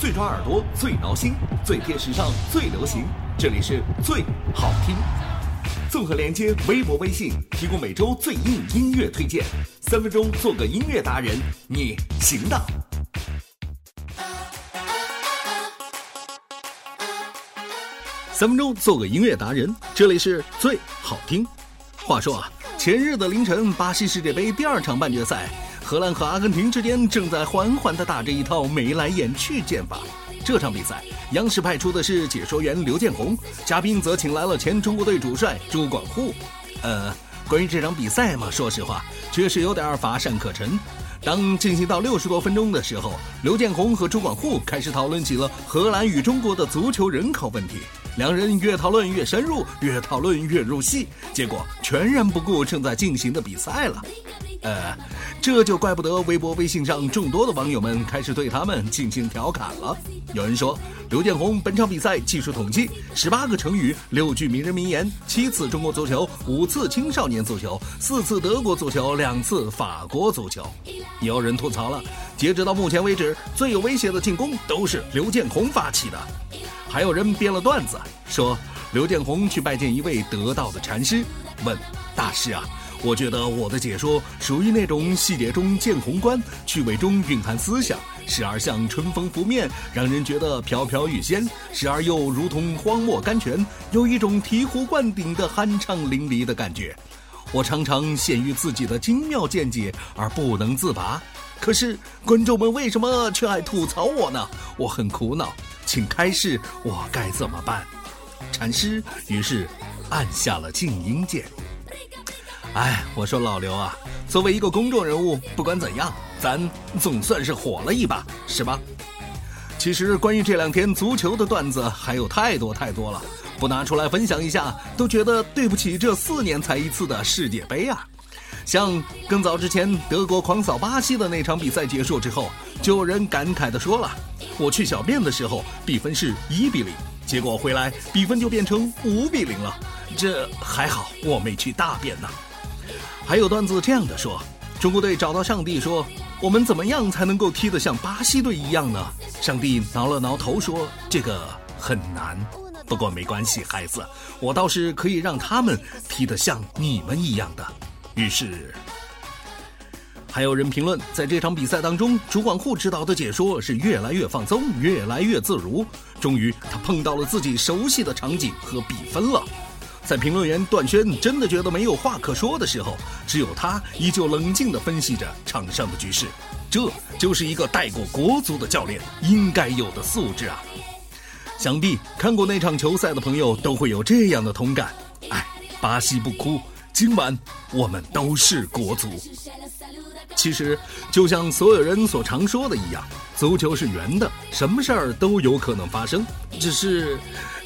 最抓耳朵，最挠心，最贴时尚，最流行。这里是最好听。综合连接微博、微信，提供每周最硬音乐推荐。三分钟做个音乐达人，你行的。三分钟做个音乐达人，这里是最好听。话说啊，前日的凌晨，巴西世界杯第二场半决赛。荷兰和阿根廷之间正在缓缓地打着一套眉来眼去剑法。这场比赛，央视派出的是解说员刘建宏，嘉宾则请来了前中国队主帅朱广沪。呃，关于这场比赛嘛，说实话，确实有点乏善可陈。当进行到六十多分钟的时候，刘建宏和朱广沪开始讨论起了荷兰与中国的足球人口问题。两人越讨论越深入，越讨论越入戏，结果全然不顾正在进行的比赛了。呃，这就怪不得微博、微信上众多的网友们开始对他们进行调侃了。有人说，刘建宏本场比赛技术统计十八个成语、六句名人名言、七次中国足球、五次青少年足球、四次德国足球、两次法国足球。有人吐槽了，截止到目前为止，最有威胁的进攻都是刘建宏发起的。还有人编了段子，说刘建宏去拜见一位得道的禅师，问大师啊。我觉得我的解说属于那种细节中见宏观，趣味中蕴含思想，时而像春风拂面，让人觉得飘飘欲仙；时而又如同荒漠甘泉，有一种醍醐灌顶的酣畅淋漓的感觉。我常常陷于自己的精妙见解而不能自拔，可是观众们为什么却爱吐槽我呢？我很苦恼，请开示我该怎么办？禅师于是按下了静音键。哎，我说老刘啊，作为一个公众人物，不管怎样，咱总算是火了一把，是吧？其实关于这两天足球的段子还有太多太多了，不拿出来分享一下，都觉得对不起这四年才一次的世界杯啊。像更早之前德国狂扫巴西的那场比赛结束之后，就有人感慨地说了：“我去小便的时候，比分是一比零，结果回来比分就变成五比零了，这还好我没去大便呢。”还有段子这样的说：中国队找到上帝说：“我们怎么样才能够踢得像巴西队一样呢？”上帝挠了挠头说：“这个很难，不过没关系，孩子，我倒是可以让他们踢得像你们一样的。”于是，还有人评论，在这场比赛当中，主管户指导的解说是越来越放松，越来越自如。终于，他碰到了自己熟悉的场景和比分了。在评论员段轩真的觉得没有话可说的时候，只有他依旧冷静地分析着场上的局势。这就是一个带过国足的教练应该有的素质啊！想必看过那场球赛的朋友都会有这样的同感。哎，巴西不哭，今晚我们都是国足。其实，就像所有人所常说的一样，足球是圆的，什么事儿都有可能发生。只是，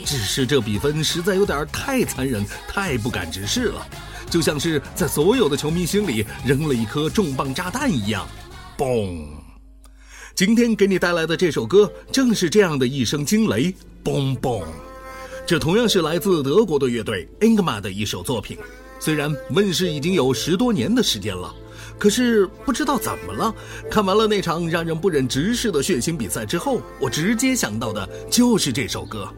只是这比分实在有点太残忍，太不敢直视了，就像是在所有的球迷心里扔了一颗重磅炸弹一样。嘣！今天给你带来的这首歌，正是这样的一声惊雷。嘣嘣！这同样是来自德国的乐队 Enigma 的一首作品，虽然问世已经有十多年的时间了。可是不知道怎么了，看完了那场让人不忍直视的血腥比赛之后，我直接想到的就是这首歌。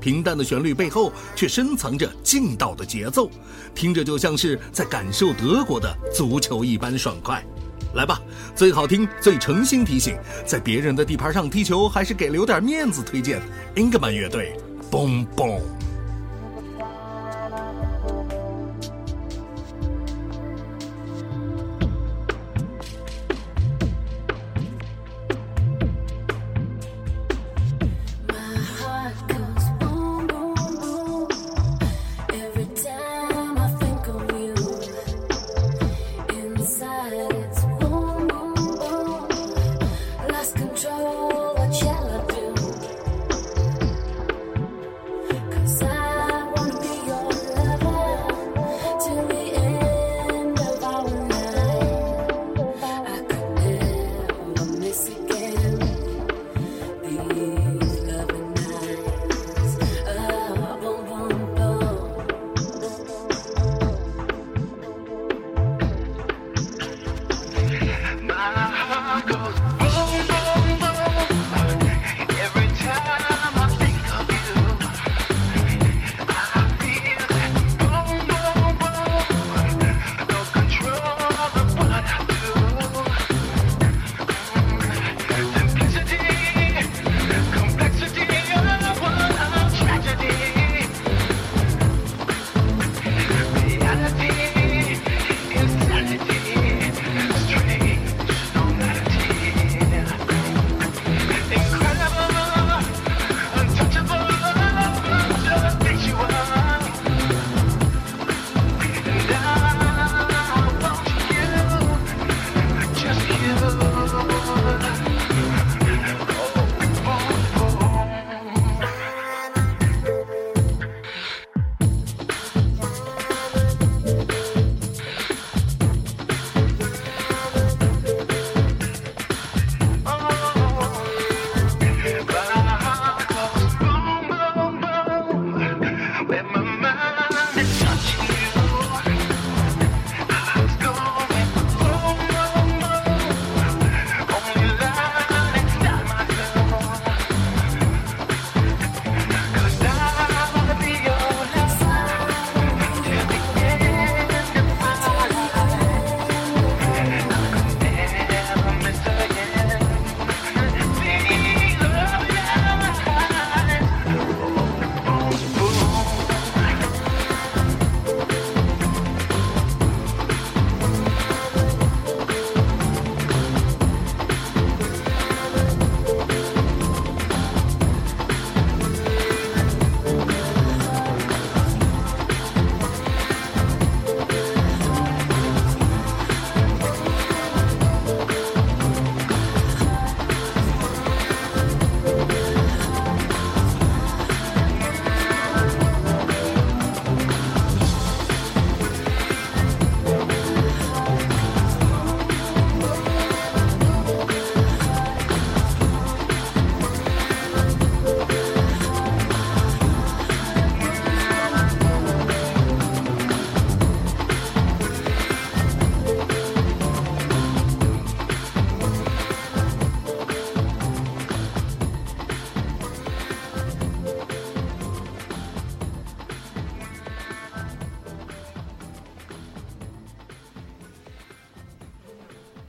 平淡的旋律背后却深藏着劲道的节奏，听着就像是在感受德国的足球一般爽快。来吧，最好听、最诚心提醒，在别人的地盘上踢球还是给留点面子。推荐英格曼乐队，，Boom Boom。